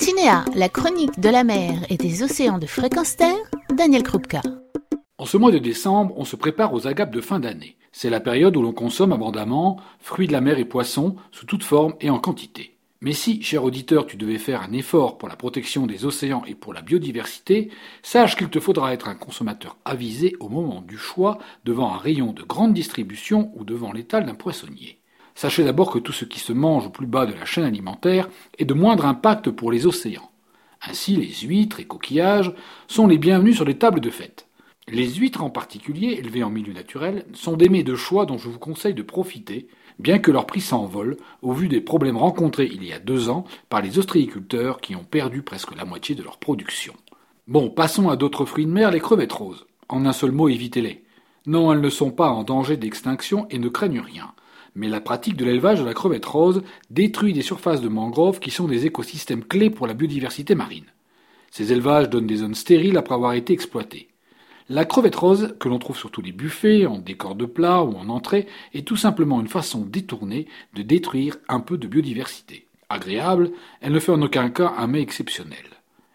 Continéa, la chronique de la mer et des océans de fréquence Daniel Krupka. En ce mois de décembre, on se prépare aux agapes de fin d'année. C'est la période où l'on consomme abondamment fruits de la mer et poissons sous toute forme et en quantité. Mais si, cher auditeur, tu devais faire un effort pour la protection des océans et pour la biodiversité, sache qu'il te faudra être un consommateur avisé au moment du choix devant un rayon de grande distribution ou devant l'étal d'un poissonnier. Sachez d'abord que tout ce qui se mange au plus bas de la chaîne alimentaire est de moindre impact pour les océans. Ainsi, les huîtres et coquillages sont les bienvenus sur les tables de fête. Les huîtres en particulier, élevées en milieu naturel, sont des mets de choix dont je vous conseille de profiter, bien que leur prix s'envole au vu des problèmes rencontrés il y a deux ans par les ostréiculteurs qui ont perdu presque la moitié de leur production. Bon, passons à d'autres fruits de mer, les crevettes roses. En un seul mot, évitez-les. Non, elles ne sont pas en danger d'extinction et ne craignent rien. Mais la pratique de l'élevage de la crevette rose détruit des surfaces de mangroves qui sont des écosystèmes clés pour la biodiversité marine. Ces élevages donnent des zones stériles après avoir été exploitées. La crevette rose, que l'on trouve sur tous les buffets, en décor de plat ou en entrée, est tout simplement une façon détournée de détruire un peu de biodiversité. Agréable, elle ne fait en aucun cas un mets exceptionnel.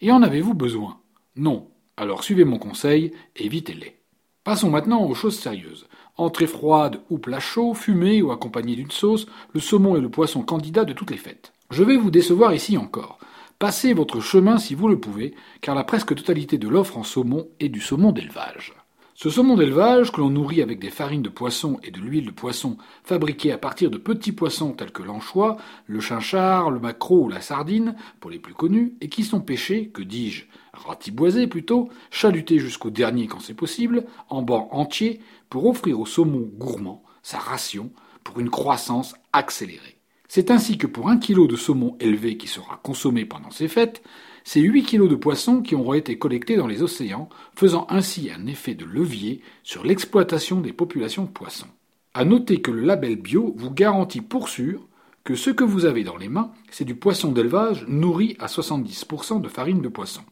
Et en avez-vous besoin? Non. Alors suivez mon conseil, évitez-les. Passons maintenant aux choses sérieuses. Entrée froide ou plat chaud, fumé ou accompagné d'une sauce, le saumon est le poisson candidat de toutes les fêtes. Je vais vous décevoir ici encore. Passez votre chemin si vous le pouvez, car la presque totalité de l'offre en saumon est du saumon d'élevage. Ce saumon d'élevage, que l'on nourrit avec des farines de poisson et de l'huile de poisson fabriquées à partir de petits poissons tels que l'anchois, le chinchard, le maquereau ou la sardine, pour les plus connus, et qui sont pêchés, que dis-je, ratiboisés plutôt, chalutés jusqu'au dernier quand c'est possible, en bancs entiers, pour offrir au saumon gourmand sa ration pour une croissance accélérée. C'est ainsi que pour un kilo de saumon élevé qui sera consommé pendant ces fêtes, c'est 8 kilos de poissons qui auront été collectés dans les océans, faisant ainsi un effet de levier sur l'exploitation des populations de poissons. À noter que le label bio vous garantit pour sûr que ce que vous avez dans les mains, c'est du poisson d'élevage nourri à 70% de farine de poisson.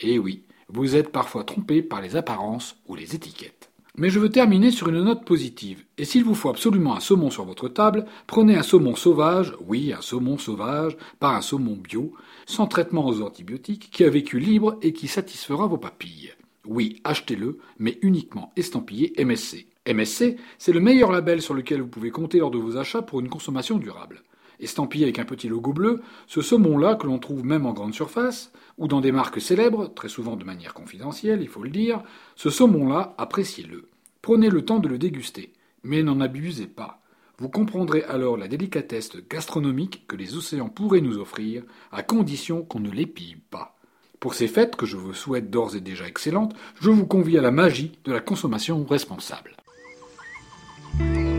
Et oui, vous êtes parfois trompé par les apparences ou les étiquettes. Mais je veux terminer sur une note positive. Et s'il vous faut absolument un saumon sur votre table, prenez un saumon sauvage, oui, un saumon sauvage, pas un saumon bio, sans traitement aux antibiotiques, qui a vécu libre et qui satisfera vos papilles. Oui, achetez-le, mais uniquement estampillé MSC. MSC, c'est le meilleur label sur lequel vous pouvez compter lors de vos achats pour une consommation durable estampillé avec un petit logo bleu, ce saumon-là, que l'on trouve même en grande surface, ou dans des marques célèbres, très souvent de manière confidentielle, il faut le dire, ce saumon-là, appréciez-le. Prenez le temps de le déguster, mais n'en abusez pas. Vous comprendrez alors la délicatesse gastronomique que les océans pourraient nous offrir, à condition qu'on ne l'épille pas. Pour ces fêtes, que je vous souhaite d'ores et déjà excellentes, je vous convie à la magie de la consommation responsable.